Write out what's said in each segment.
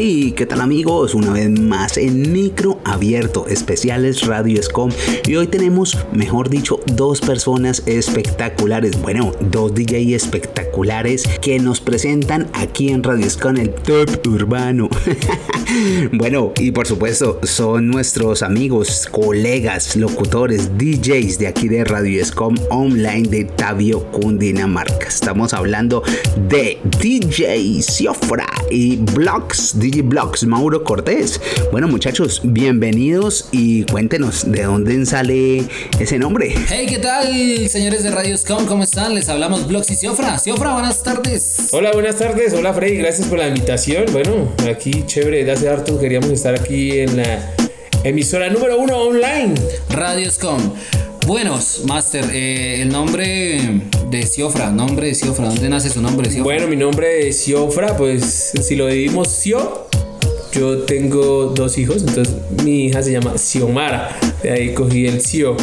Hey, ¿qué tal amigos? Una vez más en micro abierto, especiales Radio Scom. Y hoy tenemos, mejor dicho, dos personas espectaculares. Bueno, dos DJ espectaculares que nos presentan aquí en Radio Scom el top urbano. bueno, y por supuesto, son nuestros amigos, colegas, locutores, DJs de aquí de Radio Scom Online de Tabio, Cundinamarca. Estamos hablando de DJ Siofra y Blogs DJ Blogs, Mauro Cortés. Bueno, muchachos, bienvenidos y cuéntenos de dónde sale ese nombre. Hey, ¿qué tal, señores de Radio Scom? ¿Cómo están? Les hablamos Blogs y Ciofra. Ciofra, buenas tardes. Hola, buenas tardes. Hola, Freddy. Gracias por la invitación. Bueno, aquí chévere. De hace harto queríamos estar aquí en la emisora número uno online. Radio Scom. Buenos, Master, eh, el nombre de Ciofra, nombre de Ciofra, ¿dónde nace su nombre? Bueno, mi nombre es Ciofra, pues si lo dividimos Cio, yo tengo dos hijos, entonces mi hija se llama Xiomara, de ahí cogí el Cio.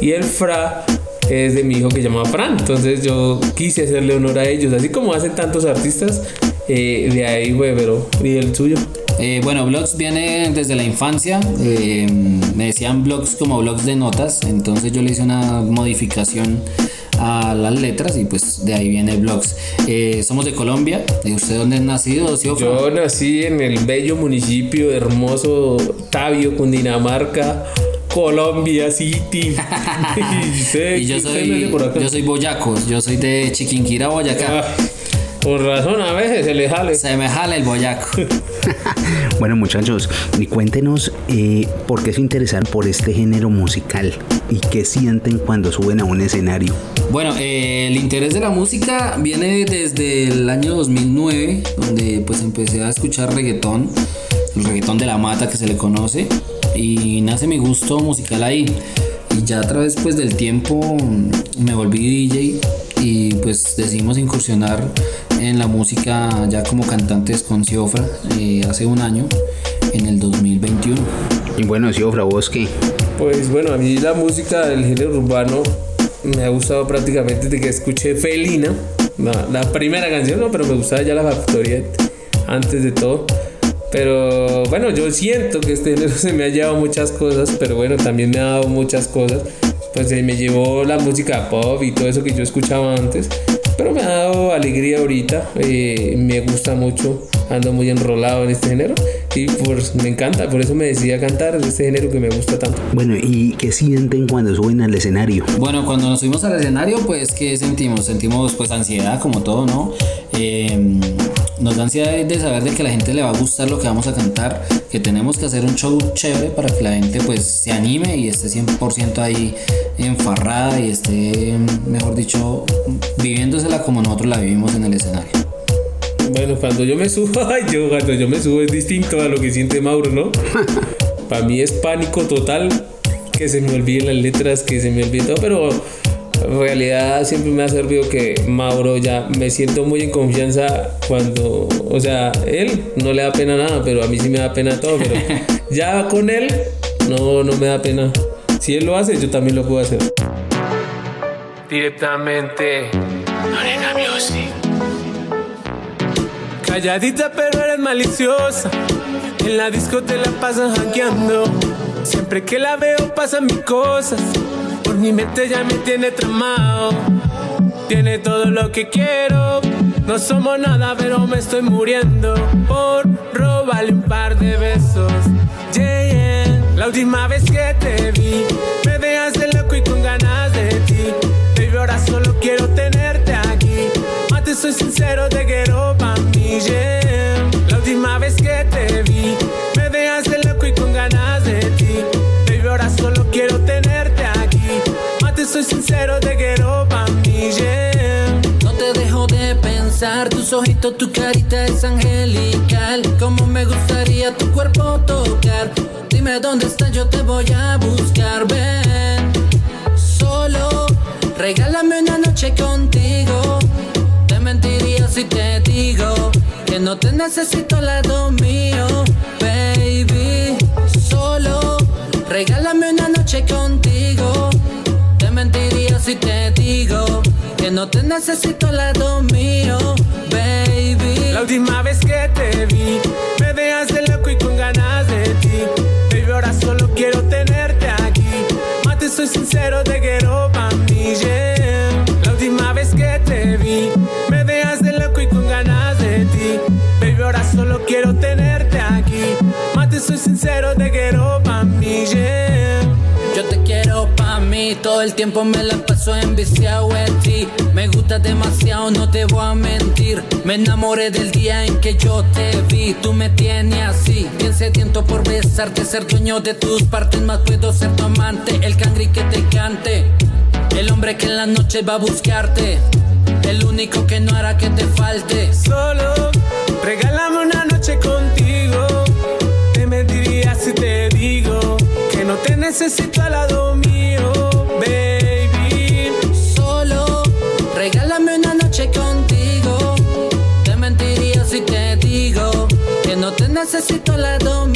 Y el Fra es de mi hijo que se llama Fran, entonces yo quise hacerle honor a ellos, así como hacen tantos artistas, eh, de ahí fue, pero ¿y el suyo? Eh, bueno, blogs viene desde la infancia. Eh, me decían blogs como blogs de notas. Entonces yo le hice una modificación a las letras y pues de ahí viene blogs. Eh, somos de Colombia. ¿Usted dónde es nacido, Yo nací en el bello municipio hermoso Tabio, Cundinamarca. Colombia City. y yo soy, yo soy boyaco, yo soy de Chiquinquirá, Boyacá. Ah. Por razón, a veces se le jale. Se me jala el boyaco. bueno, muchachos, y cuéntenos eh, por qué se interesan por este género musical y qué sienten cuando suben a un escenario. Bueno, eh, el interés de la música viene desde el año 2009, donde pues empecé a escuchar reggaetón, el reggaetón de la mata que se le conoce, y nace mi gusto musical ahí. Y ya a través pues del tiempo me volví DJ y pues decidimos incursionar en la música ya como cantantes con Ciofra eh, hace un año, en el 2021. Y bueno, Ciofra, ¿vos qué? Pues bueno, a mí la música del género urbano me ha gustado prácticamente desde que escuché Felina, la, primera canción, ¿no? Pero me gustaba ya la factoría antes de todo. Pero bueno, yo siento que este género se me ha llevado muchas cosas, pero bueno, también me ha dado muchas cosas. Pues me llevó la música pop y todo eso que yo escuchaba antes. Pero me ha dado alegría ahorita, eh, me gusta mucho, ando muy enrolado en este género y pues me encanta, por eso me decidí a cantar este género que me gusta tanto. Bueno, ¿y qué sienten cuando suben al escenario? Bueno, cuando nos subimos al escenario, pues ¿qué sentimos? Sentimos pues ansiedad como todo, ¿no? Eh, nos da ansiedad de saber de que a la gente le va a gustar lo que vamos a cantar, que tenemos que hacer un show chévere para que la gente pues se anime y esté 100% ahí enfarrada y esté, mejor dicho, viviéndosela como nosotros la vivimos en el escenario. Bueno, cuando yo me subo, yo, cuando yo me subo es distinto a lo que siente Mauro, ¿no? para mí es pánico total que se me olviden las letras, que se me olvide todo, pero en realidad siempre me ha servido que Mauro ya me siento muy en confianza cuando, o sea, él no le da pena nada, pero a mí sí me da pena todo, pero ya con él no, no me da pena. Si él lo hace, yo también lo puedo hacer. Directamente. Arena Music. Calladita pero eres maliciosa. En la disco te la pasan hackeando. Siempre que la veo pasan mis cosas. Mi mente ya me tiene tramado. Tiene todo lo que quiero. No somos nada, pero me estoy muriendo por robarle un par de besos. Yeah, La última vez que te vi, me dejaste loco y con ganas de ti. Baby, ahora solo quiero tenerte aquí. Mate, soy sincero, te quiero pa' mí, yeah. La última vez que soy sincero, te quiero pa' mí, yeah. No te dejo de pensar, tus ojitos, tu carita es angelical. Como me gustaría tu cuerpo tocar. Dime dónde estás, yo te voy a buscar. Ven, solo regálame una noche contigo. Te mentiría si te digo que no te necesito al lado mío, baby. Solo regálame una noche contigo si te digo que no te necesito al lado mío, baby? La última vez que te vi, me dejaste loco y con ganas de ti. Baby, ahora solo quiero tenerte aquí. Mate, soy sincero, te quiero pa' mí, yeah. La última vez que te vi, me dejaste loco y con ganas de ti. Baby, ahora solo quiero tenerte aquí. Mate, soy sincero, te quiero Todo el tiempo me la paso enviciado en ti. Me gusta demasiado, no te voy a mentir. Me enamoré del día en que yo te vi. Tú me tienes así. Bien sediento por besarte, ser dueño de tus partes. Más puedo ser tu amante, el cangri que te cante. El hombre que en la noche va a buscarte. El único que no hará que te falte. Solo regálame necesito al lado mío, baby. Solo regálame una noche contigo. Te mentiría si te digo que no te necesito al lado mío,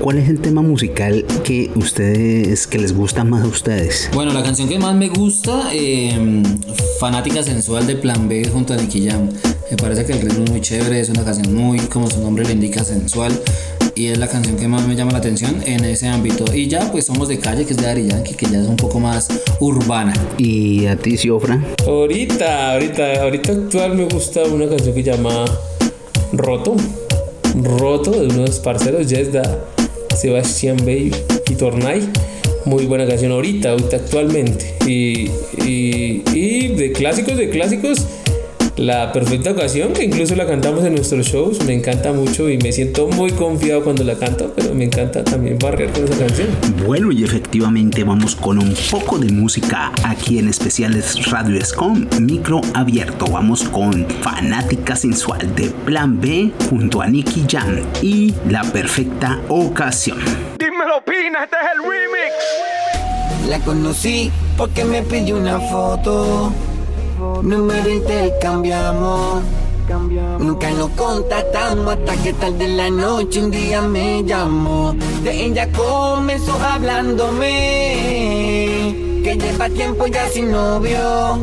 ¿cuál es el tema musical que ustedes, que les gusta más a ustedes? Bueno, la canción que más me gusta, eh, Fanática Sensual de Plan B junto a Nicky Jam. Me parece que el ritmo es muy chévere, es una canción muy, como su nombre le indica, sensual. Y es la canción que más me llama la atención en ese ámbito. Y ya, pues somos de calle, que es de Ari Yankee, que ya es un poco más urbana. ¿Y a ti, Siofra? Ahorita, ahorita, ahorita actual me gusta una canción que llama Roto roto de unos parceros, Yesda, Sebastián Bey y Tornay. Muy buena canción ahorita, ahorita actualmente. Y, y, y de clásicos, de clásicos, la perfecta ocasión, que incluso la cantamos en nuestros shows, me encanta mucho y me siento muy confiado cuando la canto, pero me encanta también barrer con esa canción. Bueno, y efectivamente vamos con un poco de música aquí en Especiales Radio Escom, micro abierto. Vamos con Fanática Sensual de Plan B junto a Nicky Jam y La Perfecta Ocasión. Dímelo, Pina, este es el remix. La conocí porque me pidió una foto número intercambiamos. Nunca nos contactamos hasta que tarde en la noche un día me llamó. De ella comenzó hablándome que lleva tiempo ya sin novio.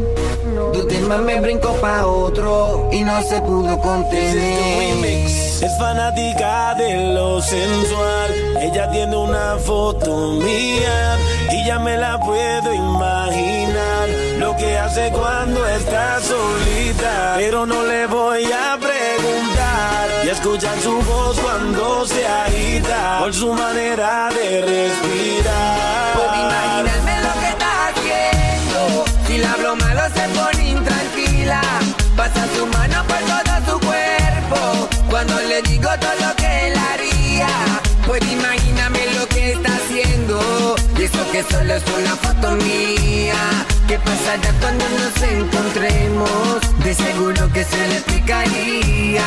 Tu tema me brincó pa' otro y no se pudo contener. Es fanática de lo sensual. Ella tiene una foto mía y ya me la puedo imaginar. Lo que hace cuando solita. Pero no le voy a preguntar y escuchar su voz cuando se agita por su manera de respirar. Puedo imaginarme lo que está haciendo. Si la hablo malo se pone intranquila. Pasa su mano por todo su cuerpo. Cuando le digo todo lo que él haría. Pues imagíname lo que está haciendo. Y eso que solo es una foto mía. ¿Qué pasará cuando nos encontremos? De seguro que se le explicaría.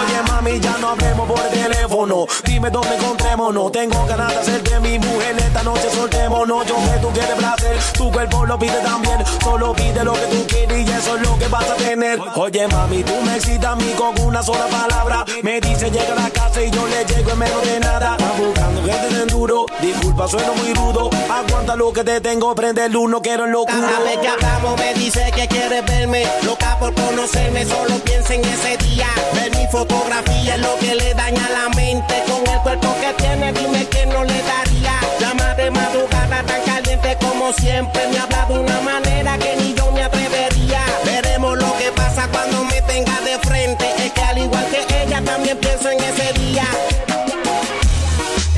Oye mami, ya no hablemos por teléfono. Dime dónde encontrémonos. Tengo ganas de hacerte mi mujer esta noche soltémonos. Yo que tú quieres placer, tu cuerpo lo pide también. Solo pide lo que tú quieres y eso es lo que vas a tener. Oye mami, tú me excitas a mí con una sola palabra. Me dice llega a la casa y yo le llego en menos de nada. Está buscando gente de enduro. Disculpa, sueno muy rudo. Aguanta lo que te tengo, prende el uno, quiero el locuro. Cada vez que hablamos me dice que quiere verme, loca por conocerme, solo piensa en ese día. Ver mi fotografía es lo que le daña la mente. Con el cuerpo que tiene, dime que no le daría. Llama de madrugada tan caliente como siempre. Me habla de una manera que ni yo me atrevería. Veremos lo que pasa cuando me tenga de frente. Es que al igual que ella, también pienso en.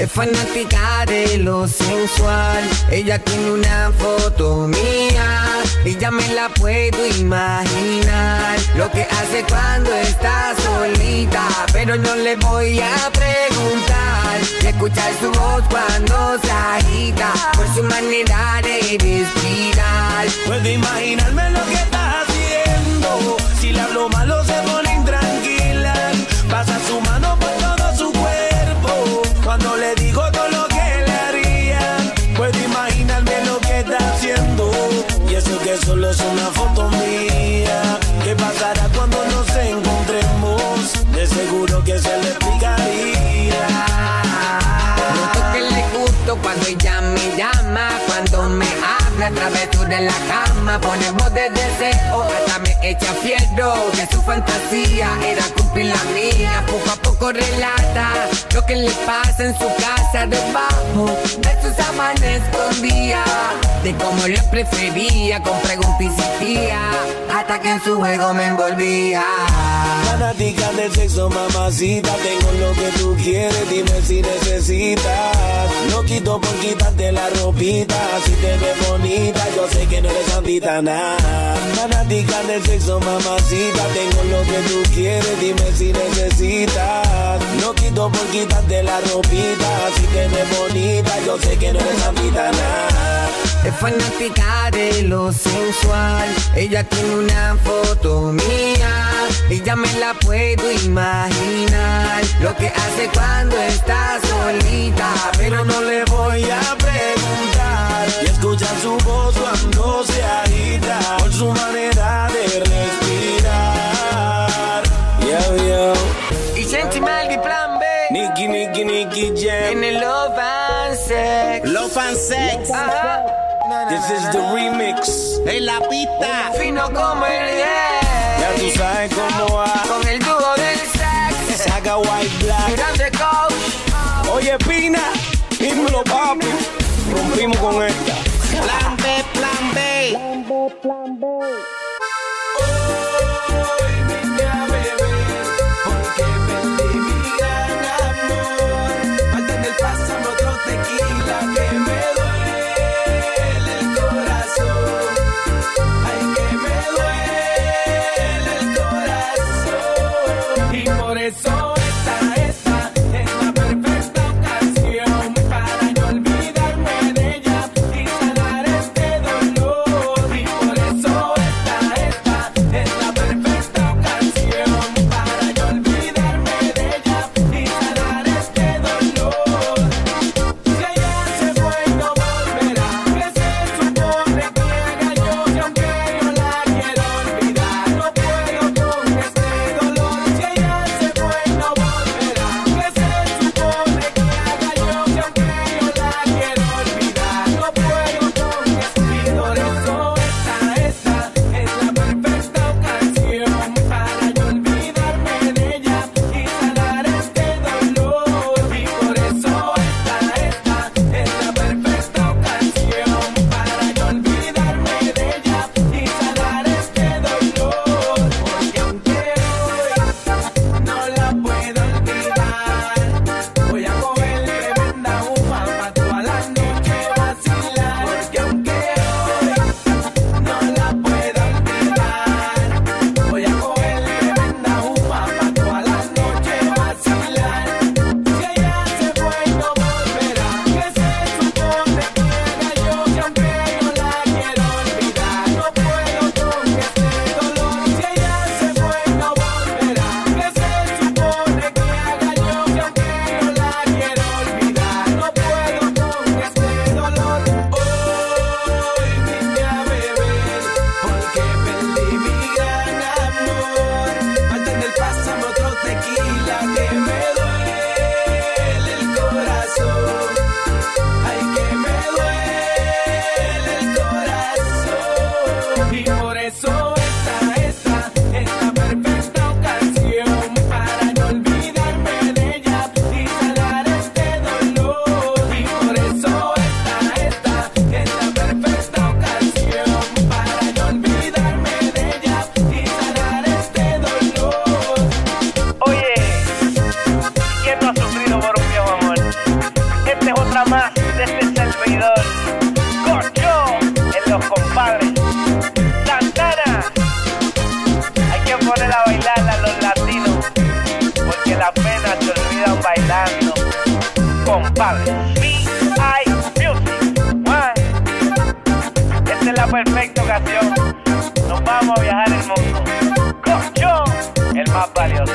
Es fanática de lo sensual. Ella tiene una foto mía y ya me la puedo imaginar. Lo que hace cuando está solita, pero no le voy a preguntar. Y escuchar su voz cuando se agita por su manera de respirar. Puedo imaginarme lo que estás haciendo. Si le hablo malo se pone en la cama, ponemos de deseo, hasta me echa fierro, que su fantasía. Era cumplir la mía, poco a poco relata lo que le pasa en su casa debajo de sus sábanas escondía, de cómo le prefería, con preguntas que en su juego me envolvía. Fanática del sexo, mamacita, tengo lo que tú quieres, dime si necesitas. No quito por quitarte la ropita, si te ves bonita, yo sé que no eres santita nada. Fanática del sexo, mamacita, tengo lo que tú quieres, dime si necesitas. No quito por quitarte la ropita, si te ves bonita, yo sé que no eres santita nada. Es fanática de lo sensual. Ella tiene una foto mía. Y ya me la puedo imaginar. Lo que hace cuando está solita. Pero no le voy a preguntar. Y escucha su voz cuando se agita. Por su manera de respirar. Yo, yo. Y Sentimal de plan B. Nicky, Nicky, Nicky Jam. En el Love and Sex. Love and Sex. Ajá. This is the remix. En la pista. Fino como el Ya tú sabes cómo va. Con el dúo del sex. Saca White Black. Grande coach. Oye, Pina, dímelo, papi. Rompimos con esta. Plan B, plan B. Hoy eso Esta perfecta ocasión. Nos vamos a viajar el mundo. Cocho, el más valioso.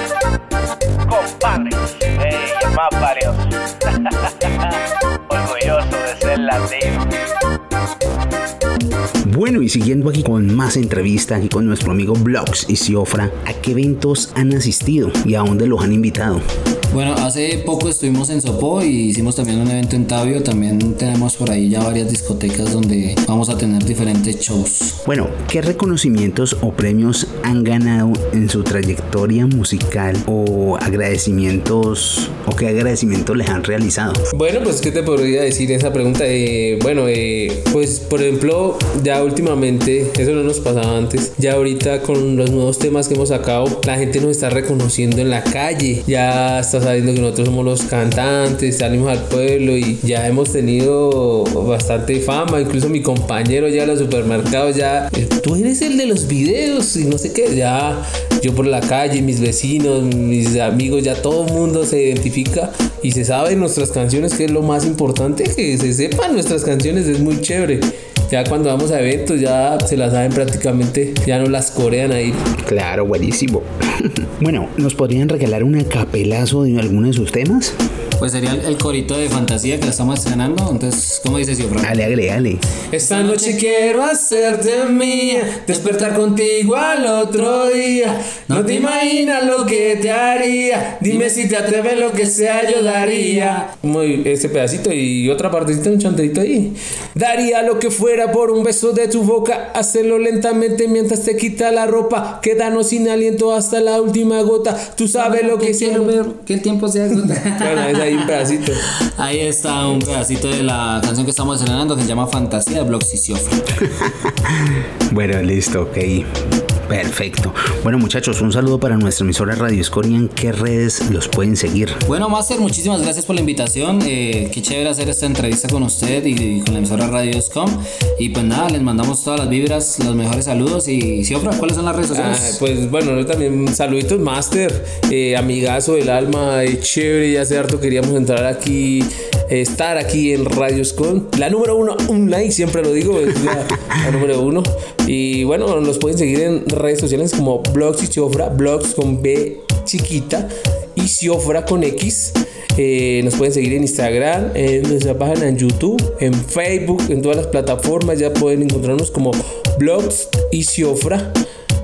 Compadre, ey, el más valioso. Orgulloso de ser latino. Bueno, y siguiendo aquí con más entrevistas aquí con nuestro amigo Blogs y Ciofra, ¿a qué eventos han asistido y a dónde los han invitado? Bueno, hace poco estuvimos en Sopó y hicimos también un evento en Tabio. También tenemos por ahí ya varias discotecas donde vamos a tener diferentes shows. Bueno, ¿qué reconocimientos o premios han ganado en su trayectoria musical o agradecimientos o qué agradecimientos les han realizado? Bueno, pues qué te podría decir esa pregunta. Eh, bueno, eh, pues por ejemplo, ya últimamente, eso no nos pasaba antes, ya ahorita con los nuevos temas que hemos sacado, la gente nos está reconociendo en la calle, ya está sabiendo que nosotros somos los cantantes, salimos al pueblo y ya hemos tenido bastante fama, incluso mi compañero ya en los supermercados ya, eh, tú eres el de los videos y no sé qué, ya yo por la calle, mis vecinos, mis amigos, ya todo el mundo se identifica y se sabe nuestras canciones, que es lo más importante, que se sepan nuestras canciones, es muy chévere. Ya cuando vamos a eventos ya se las saben prácticamente, ya no las corean ahí. Claro, buenísimo. bueno, ¿nos podrían regalar un capelazo de alguno de sus temas? Pues sería el, el corito de fantasía que la estamos estrenando. Entonces, ¿cómo dices, Ciofra? Dale, dale, dale. Esta noche quiero hacerte mía, despertar contigo al otro día. No te imaginas lo que te haría, dime si te atreves lo que sea yo daría. Muy ese pedacito y otra partecita, un chanterito ahí. Daría lo que fuera por un beso de tu boca, hacerlo lentamente mientras te quita la ropa, quedarnos sin aliento hasta la última gota. Tú sabes lo que quiero ver. que el tiempo se agota. Bueno, es ahí un pedacito. Ahí está un pedacito de la canción que estamos estrenando que se llama Fantasía de Blox y Ciofra. Bueno, listo, ok. Perfecto. Bueno, muchachos, un saludo para nuestra emisora Radio Escoria. ¿En qué redes los pueden seguir? Bueno, Master, muchísimas gracias por la invitación. Eh, qué chévere hacer esta entrevista con usted y, y con la emisora Radio.com. Y pues nada, les mandamos todas las vibras, los mejores saludos. Y Ciofra, ¿cuáles son las redes Ah, sociales? pues bueno, yo también saluditos Master, eh, amigazo del alma, eh, chévere, ya hace harto queríamos entrar aquí, estar aquí en Radios con la número uno online, siempre lo digo, es la, número uno. Y bueno, los pueden seguir en redes sociales como Blogs y Ciofra, Blogs con B chiquita y Ciofra con X. Eh, nos pueden seguir en Instagram, en nuestra página en YouTube, en Facebook, en todas las plataformas. Ya pueden encontrarnos como Blogs y Ciofra.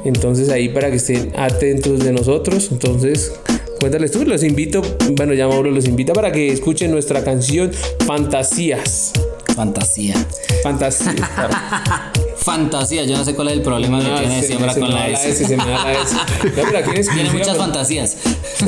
Entonces ahí para que estén atentos de nosotros. Entonces, cuéntales tú, los invito, bueno, ya Mauro los invita para que escuchen nuestra canción Fantasías. Fantasía. Fantasía. Fantasía, yo no sé cuál es el problema que tiene se con la S. se me da la S. Ya, pero aquí en Tiene muchas fantasías.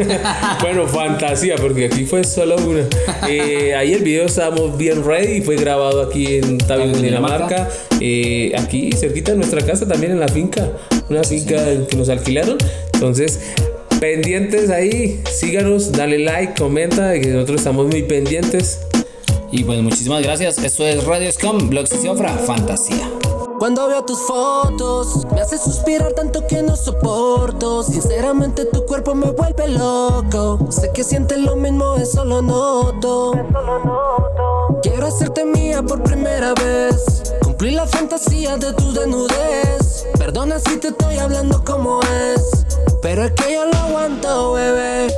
bueno, fantasía, porque aquí fue solo una. Eh, ahí el video estábamos bien ready, fue grabado aquí en Tabio, Dinamarca. Eh, aquí cerquita de nuestra casa, también en la finca, una finca que nos alquilaron. Entonces, pendientes ahí, síganos, dale like, comenta, que nosotros estamos muy pendientes. Y pues muchísimas gracias. Esto es Radio Scum, Blogs y Ciofra, Fantasía. Cuando veo tus fotos, me hace suspirar tanto que no soporto. Sinceramente, tu cuerpo me vuelve loco. Sé que sientes lo mismo, eso lo noto. Quiero hacerte mía por primera vez. Cumplir la fantasía de tu desnudez. Perdona si te estoy hablando como es. Pero es que yo lo aguanto, bebé.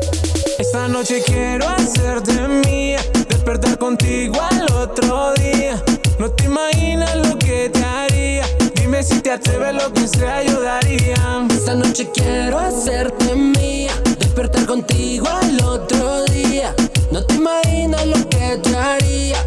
Esta noche quiero hacerte mía, despertar contigo al otro día. No te imaginas lo que te haría. Dime si te atreves lo que sea, yo daría. Esta noche quiero hacerte mía, despertar contigo al otro día. No te imaginas lo que te haría.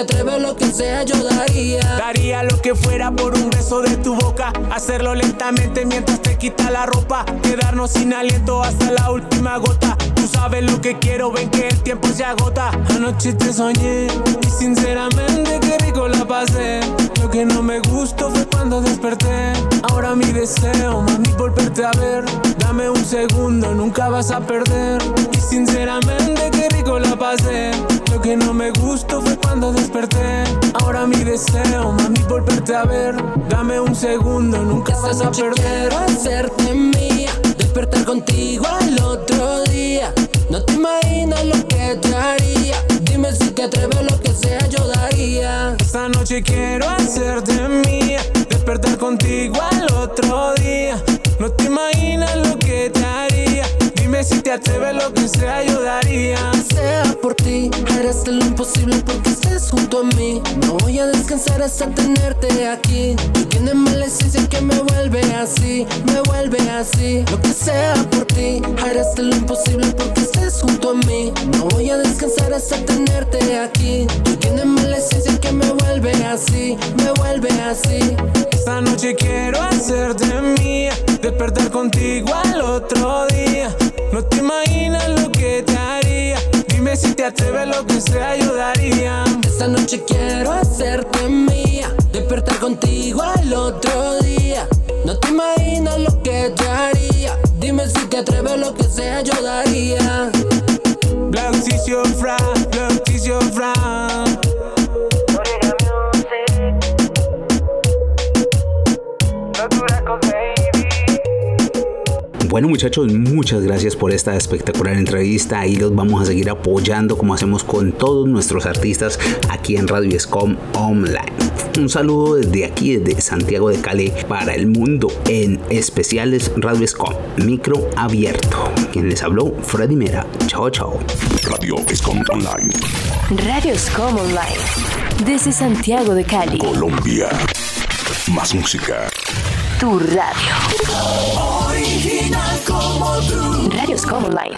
Te atreves lo que sea, yo daría. Daría lo que fuera por un beso de tu boca. Hacerlo lentamente mientras te quita la ropa. Quedarnos sin aliento hasta la última gota. Tú sabes lo que quiero, ven que el tiempo se agota. Anoche te soñé y sinceramente qué rico la pasé. Lo que no me gustó fue cuando desperté. Ahora mi deseo, mami, volverte a ver. Dame un segundo, nunca vas a perder. Y sinceramente qué rico la pasé. Lo que no me gustó cuando desperté. Ahora mi deseo, mami, volverte a ver. Dame un segundo, nunca Esta vas a perder. quiero hacerte mía, despertar contigo al otro día. No te imaginas lo que te haría. Dime si te atreves lo que sea, yo daría. Esta noche quiero hacerte mía, despertar contigo al otro día. No te imaginas lo que te haría. Dime si te atreves lo que sea, yo daría. sea por ti, harás lo imposible porque estés junto a mí. No voy a descansar hasta tenerte aquí. Tú tienes mala esencia que me vuelve así, me vuelve así. Lo que sea por ti, harás lo imposible porque estés junto a pasa tenerte aquí. Tú tienes mala esencia que me vuelve así, me vuelve así. Esta noche quiero hacerte mía, despertar contigo al otro día. No te imaginas lo que te haría. Dime si te atreves lo que sea, yo daría. Esta noche quiero hacerte mía, despertar contigo al otro día. No te imaginas lo que te haría. Dime si te atreves lo que sea, yo daría. Black Bueno muchachos, muchas gracias por esta espectacular entrevista. Ahí los vamos a seguir apoyando como hacemos con todos nuestros artistas aquí en Radio Escom Online. Un saludo desde aquí, desde Santiago de Cali, para el mundo, en especiales Radio Escom, micro abierto. Quien les habló, Freddy Mera. Chao, chao. Radio Escom Online. Radioscom Online. Desde Santiago de Cali. Colombia. Más música. Tu radio. Radioscom Online.